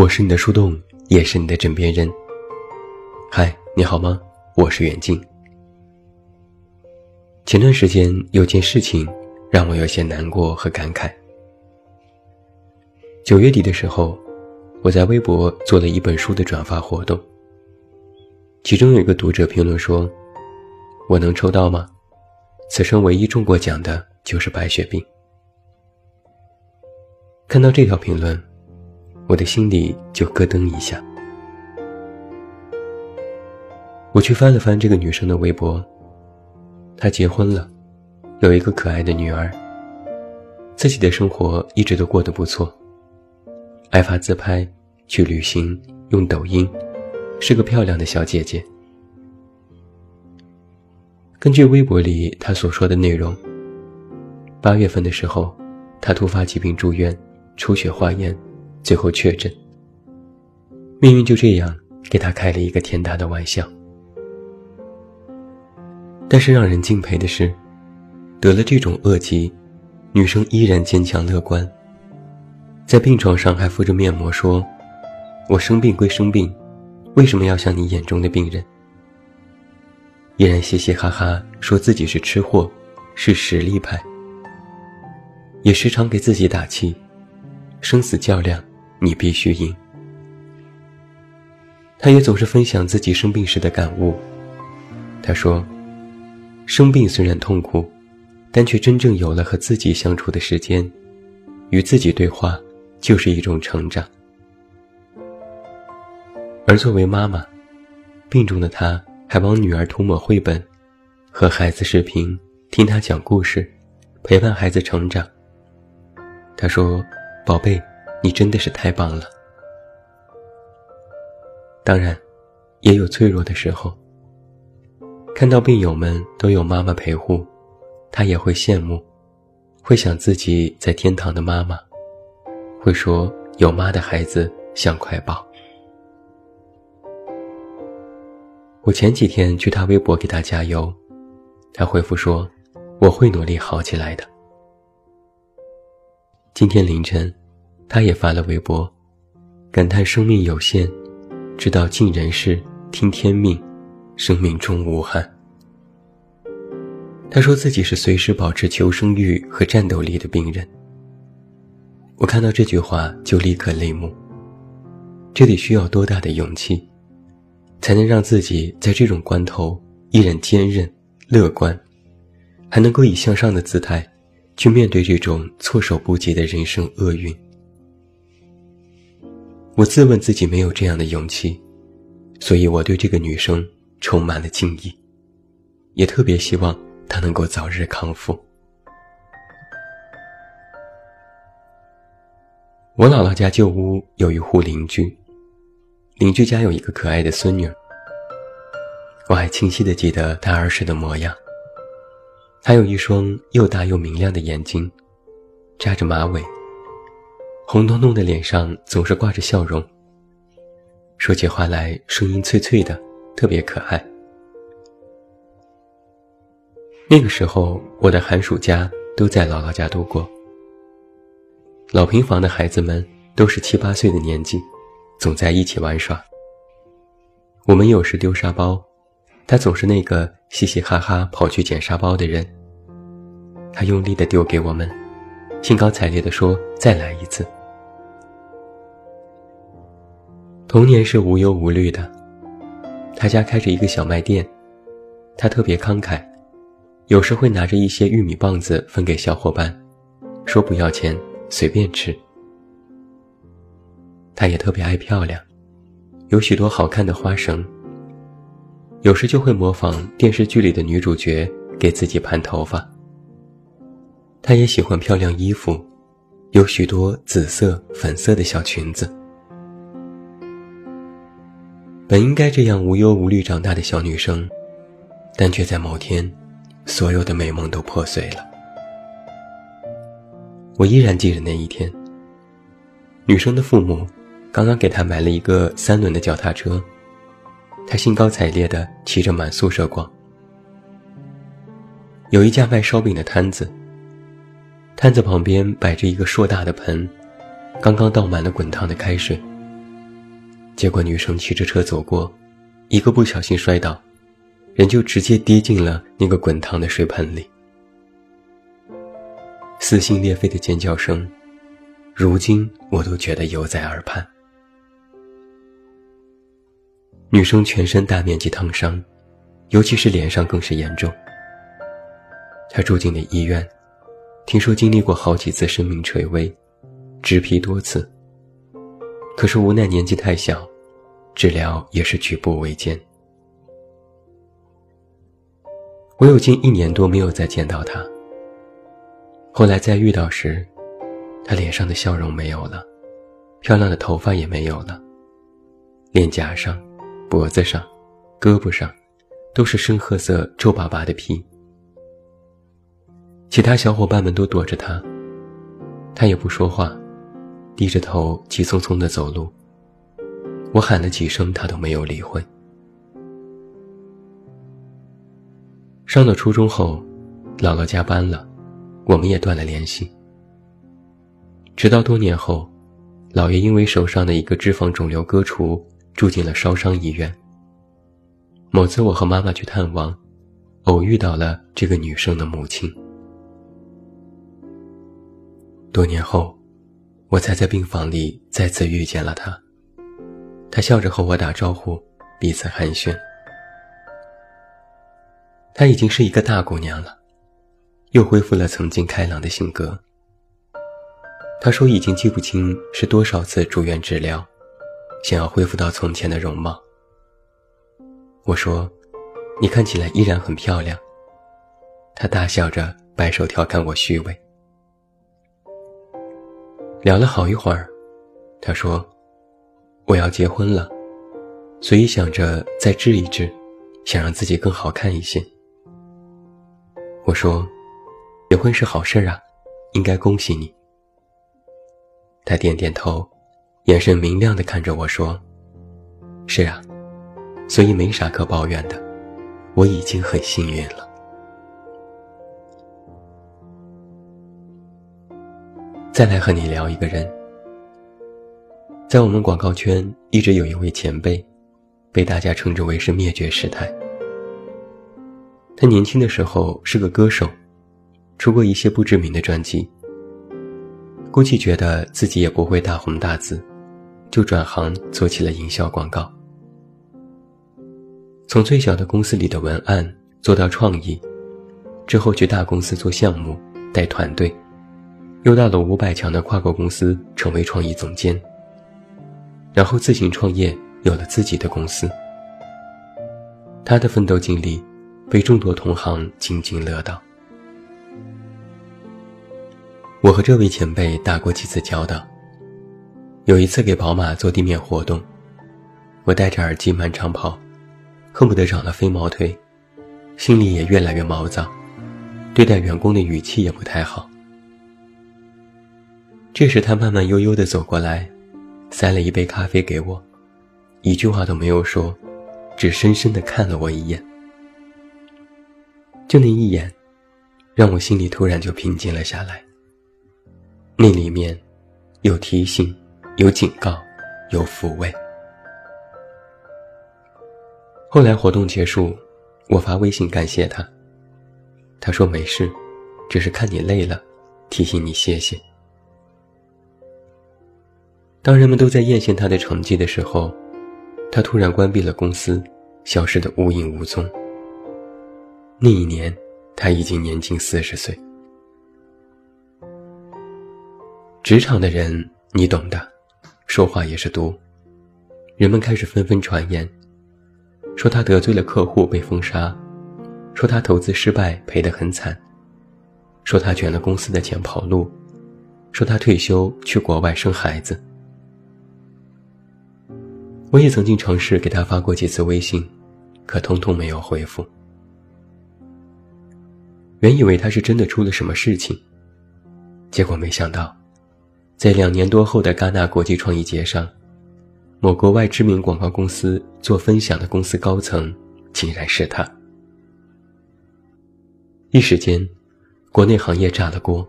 我是你的树洞，也是你的枕边人。嗨，你好吗？我是远近。前段时间有件事情让我有些难过和感慨。九月底的时候，我在微博做了一本书的转发活动，其中有一个读者评论说：“我能抽到吗？此生唯一中过奖的就是白血病。”看到这条评论。我的心里就咯噔一下。我去翻了翻这个女生的微博，她结婚了，有一个可爱的女儿，自己的生活一直都过得不错，爱发自拍，去旅行，用抖音，是个漂亮的小姐姐。根据微博里她所说的内容，八月份的时候，她突发疾病住院，出血化验。最后确诊，命运就这样给他开了一个天大的玩笑。但是让人敬佩的是，得了这种恶疾，女生依然坚强乐观，在病床上还敷着面膜说：“我生病归生病，为什么要像你眼中的病人？”依然嘻嘻哈哈说自己是吃货，是实力派，也时常给自己打气，生死较量。你必须赢。他也总是分享自己生病时的感悟。他说：“生病虽然痛苦，但却真正有了和自己相处的时间，与自己对话，就是一种成长。”而作为妈妈，病中的她还帮女儿涂抹绘本，和孩子视频，听他讲故事，陪伴孩子成长。他说：“宝贝。”你真的是太棒了。当然，也有脆弱的时候。看到病友们都有妈妈陪护，他也会羡慕，会想自己在天堂的妈妈，会说有妈的孩子像块宝。我前几天去他微博给他加油，他回复说：“我会努力好起来的。”今天凌晨。他也发了微博，感叹生命有限，知道尽人事，听天命，生命中无憾。他说自己是随时保持求生欲和战斗力的病人。我看到这句话就立刻泪目。这得需要多大的勇气，才能让自己在这种关头依然坚韧、乐观，还能够以向上的姿态去面对这种措手不及的人生厄运？我自问自己没有这样的勇气，所以我对这个女生充满了敬意，也特别希望她能够早日康复。我姥姥家旧屋有一户邻居，邻居家有一个可爱的孙女，我还清晰的记得她儿时的模样。她有一双又大又明亮的眼睛，扎着马尾。红彤彤的脸上总是挂着笑容，说起话来声音脆脆的，特别可爱。那个时候，我的寒暑假都在姥姥家度过。老平房的孩子们都是七八岁的年纪，总在一起玩耍。我们有时丢沙包，他总是那个嘻嘻哈哈跑去捡沙包的人。他用力地丢给我们，兴高采烈地说：“再来一次。”童年是无忧无虑的，他家开着一个小卖店，他特别慷慨，有时会拿着一些玉米棒子分给小伙伴，说不要钱，随便吃。他也特别爱漂亮，有许多好看的花绳，有时就会模仿电视剧里的女主角给自己盘头发。他也喜欢漂亮衣服，有许多紫色、粉色的小裙子。本应该这样无忧无虑长大的小女生，但却在某天，所有的美梦都破碎了。我依然记得那一天。女生的父母刚刚给她买了一个三轮的脚踏车，她兴高采烈地骑着满宿舍逛。有一家卖烧饼的摊子，摊子旁边摆着一个硕大的盆，刚刚倒满了滚烫的开水，结果女生骑着车走过，一个不小心摔倒，人就直接跌进了那个滚烫的水盆里。撕心裂肺的尖叫声，如今我都觉得犹在耳畔。女生全身大面积烫伤，尤其是脸上更是严重。她住进了医院，听说经历过好几次生命垂危，植皮多次。可是无奈年纪太小，治疗也是举步维艰。我有近一年多没有再见到他。后来再遇到时，他脸上的笑容没有了，漂亮的头发也没有了。脸颊上、脖子上、胳膊上，都是深褐色皱巴巴的皮。其他小伙伴们都躲着他，他也不说话。低着头，急匆匆地走路。我喊了几声，他都没有理会。上了初中后，姥姥加班了，我们也断了联系。直到多年后，姥爷因为手上的一个脂肪肿瘤割除，住进了烧伤医院。某次我和妈妈去探望，偶遇到了这个女生的母亲。多年后。我才在病房里再次遇见了他，他笑着和我打招呼，彼此寒暄。她已经是一个大姑娘了，又恢复了曾经开朗的性格。她说已经记不清是多少次住院治疗，想要恢复到从前的容貌。我说：“你看起来依然很漂亮。”她大笑着摆手调侃我虚伪。聊了好一会儿，他说：“我要结婚了，所以想着再治一治，想让自己更好看一些。”我说：“结婚是好事啊，应该恭喜你。”他点点头，眼神明亮的看着我说：“是啊，所以没啥可抱怨的，我已经很幸运了。”再来和你聊一个人，在我们广告圈一直有一位前辈，被大家称之为是灭绝师太。他年轻的时候是个歌手，出过一些不知名的专辑。估计觉得自己也不会大红大紫，就转行做起了营销广告。从最小的公司里的文案做到创意，之后去大公司做项目带团队。又到了五百强的跨国公司，成为创意总监。然后自行创业，有了自己的公司。他的奋斗经历，被众多同行津津乐道。我和这位前辈打过几次交道。有一次给宝马做地面活动，我戴着耳机满场跑，恨不得长了飞毛腿，心里也越来越毛躁，对待员工的语气也不太好。这时，他慢慢悠悠地走过来，塞了一杯咖啡给我，一句话都没有说，只深深地看了我一眼。就那一眼，让我心里突然就平静了下来。那里面，有提醒，有警告，有抚慰。后来活动结束，我发微信感谢他，他说没事，只是看你累了，提醒你歇歇。当人们都在艳羡他的成绩的时候，他突然关闭了公司，消失得无影无踪。那一年，他已经年近四十岁。职场的人，你懂的，说话也是毒。人们开始纷纷传言，说他得罪了客户被封杀，说他投资失败赔得很惨，说他卷了公司的钱跑路，说他退休去国外生孩子。我也曾经尝试给他发过几次微信，可通通没有回复。原以为他是真的出了什么事情，结果没想到，在两年多后的戛纳国际创意节上，某国外知名广告公司做分享的公司高层竟然是他。一时间，国内行业炸了锅，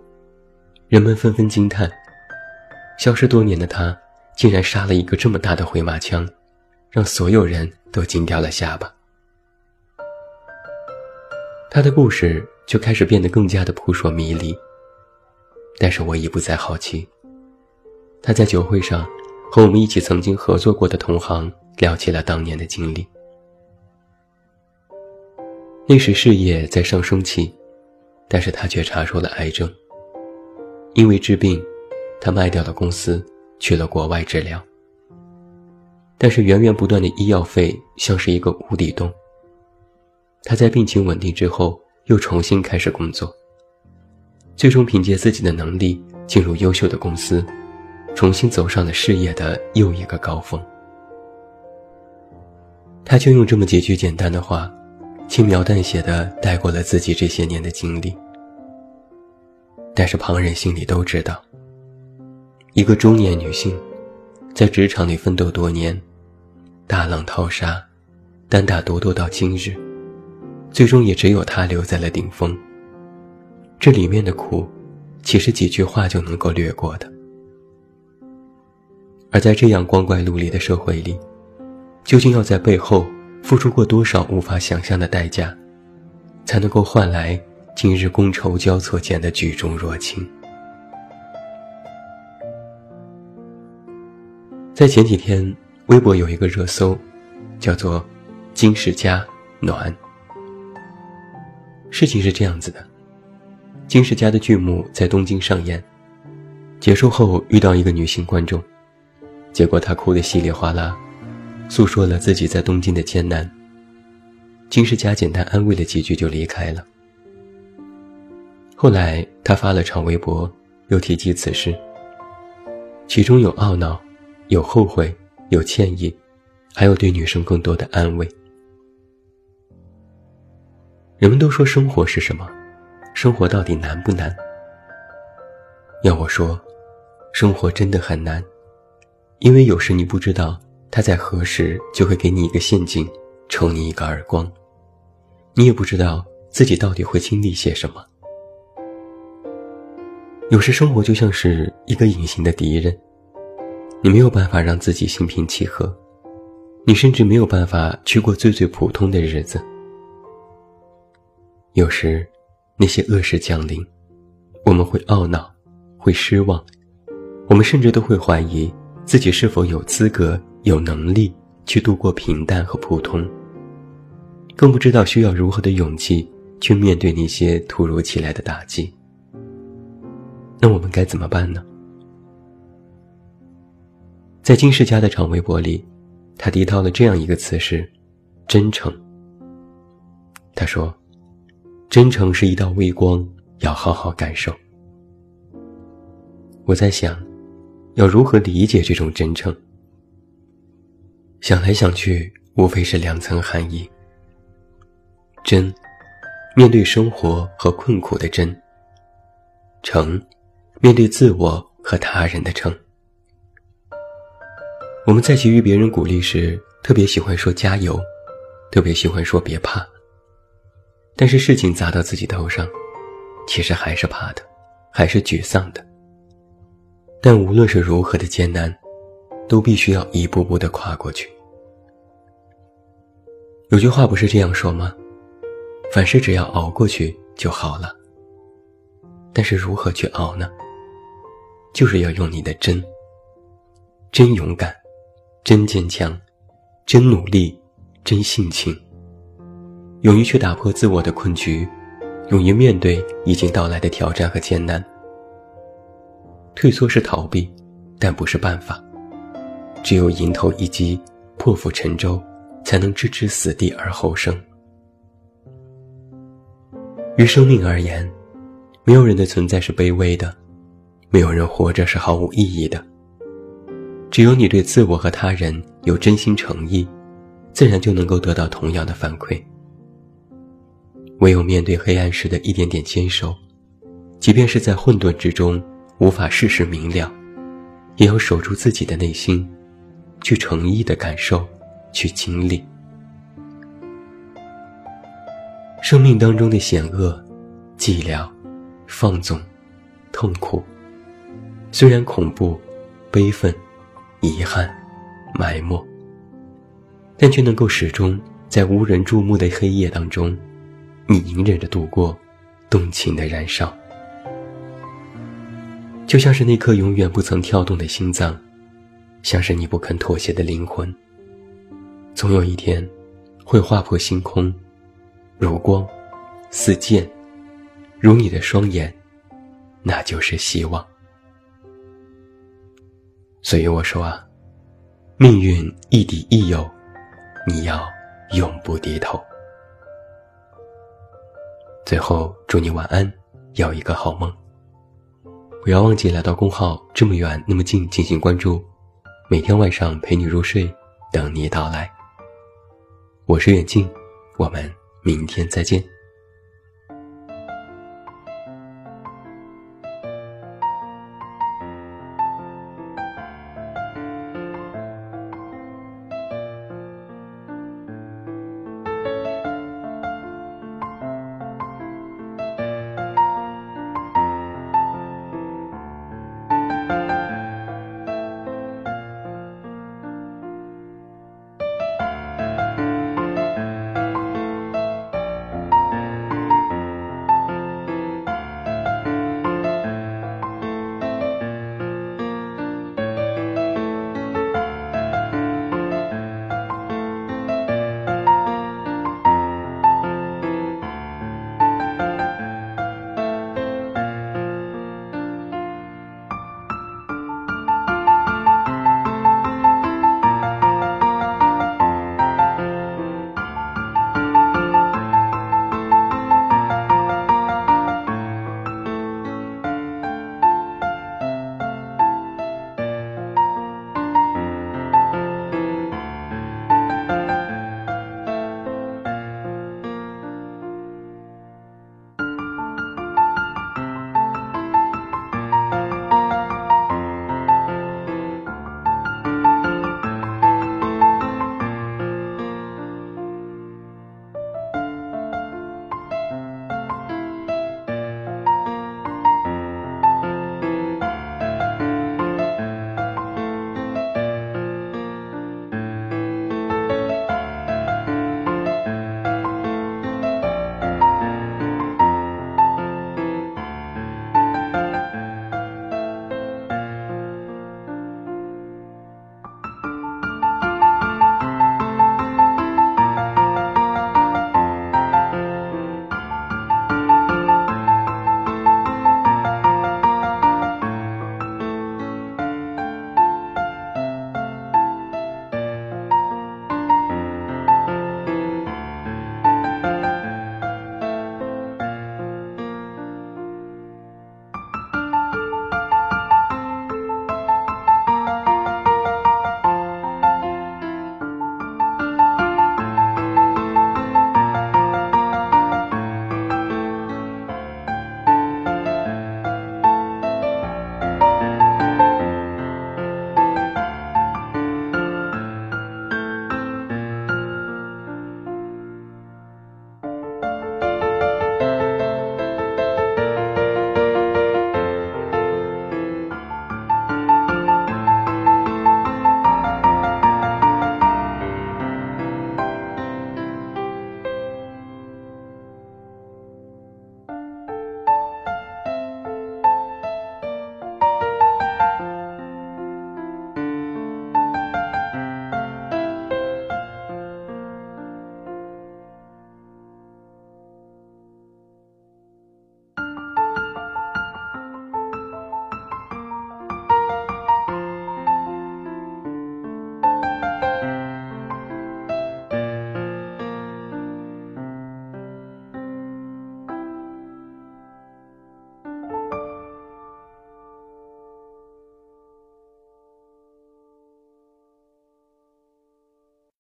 人们纷纷惊叹：消失多年的他。竟然杀了一个这么大的回马枪，让所有人都惊掉了下巴。他的故事就开始变得更加的扑朔迷离。但是我已不再好奇。他在酒会上和我们一起曾经合作过的同行聊起了当年的经历。那时事业在上升期，但是他却查出了癌症。因为治病，他卖掉了公司，去了国外治疗。但是源源不断的医药费像是一个无底洞。他在病情稳定之后，又重新开始工作。最终凭借自己的能力进入优秀的公司，重新走上了事业的又一个高峰。他就用这么几句简单的话，轻描淡写的带过了自己这些年的经历。但是旁人心里都知道，一个中年女性，在职场里奋斗多年，大浪淘沙，单打独斗到今日，最终也只有她留在了顶峰。这里面的苦，其实几句话就能够略过的。而在这样光怪陆离的社会里，究竟要在背后付出过多少无法想象的代价，才能够换来今日觥筹交错间的举重若轻？在前几天，微博有一个热搜，叫做“金世佳暖”。事情是这样子的。金世佳的剧目在东京上演，结束后遇到一个女性观众，结果她哭得稀里哗啦，诉说了自己在东京的艰难。金世佳简单安慰了几句就离开了。后来他发了场微博，又提及此事，其中有懊恼，有后悔，有歉意，还有对女生更多的安慰。人们都说生活是什么？生活到底难不难？要我说，生活真的很难，因为有时你不知道他在何时就会给你一个陷阱，抽你一个耳光，你也不知道自己到底会经历些什么。有时生活就像是一个隐形的敌人，你没有办法让自己心平气和，你甚至没有办法去过最最普通的日子。有时。那些恶事降临，我们会懊恼，会失望，我们甚至都会怀疑自己是否有资格、有能力去度过平淡和普通，更不知道需要如何的勇气去面对那些突如其来的打击。那我们该怎么办呢？在金世佳的长微博里，他提到了这样一个词是“真诚”。他说。真诚是一道微光，要好好感受。我在想，要如何理解这种真诚？想来想去，无非是两层含义：真，面对生活和困苦的真；诚，面对自我和他人的诚。我们在给予别人鼓励时，特别喜欢说加油，特别喜欢说别怕。但是事情砸到自己头上，其实还是怕的，还是沮丧的。但无论是如何的艰难，都必须要一步步的跨过去。有句话不是这样说吗？凡事只要熬过去就好了。但是如何去熬呢？就是要用你的真，真勇敢，真坚强，真努力，真性情。勇于去打破自我的困局，勇于面对已经到来的挑战和艰难。退缩是逃避，但不是办法。只有迎头一击，破釜沉舟，才能置之死地而后生。于生命而言，没有人的存在是卑微的，没有人活着是毫无意义的。只有你对自我和他人有真心诚意，自然就能够得到同样的反馈。唯有面对黑暗时的一点点坚守，即便是在混沌之中无法事事明了，也要守住自己的内心，去诚意的感受，去经历。生命当中的险恶、寂寥、放纵、痛苦，虽然恐怖、悲愤、遗憾、埋没，但却能够始终在无人注目的黑夜当中，你隐忍着度过动情的燃烧，就像是那颗永远不曾跳动的心脏，像是你不肯妥协的灵魂。总有一天，会划破星空，如光，似箭，如你的双眼，那就是希望。所以我说啊，命运亦敌亦友，你要永不低头。最后，祝你晚安，有一个好梦。不要忘记来到公号这么远那么近进行关注，每天晚上陪你入睡，等你到来。我是远近，我们明天再见。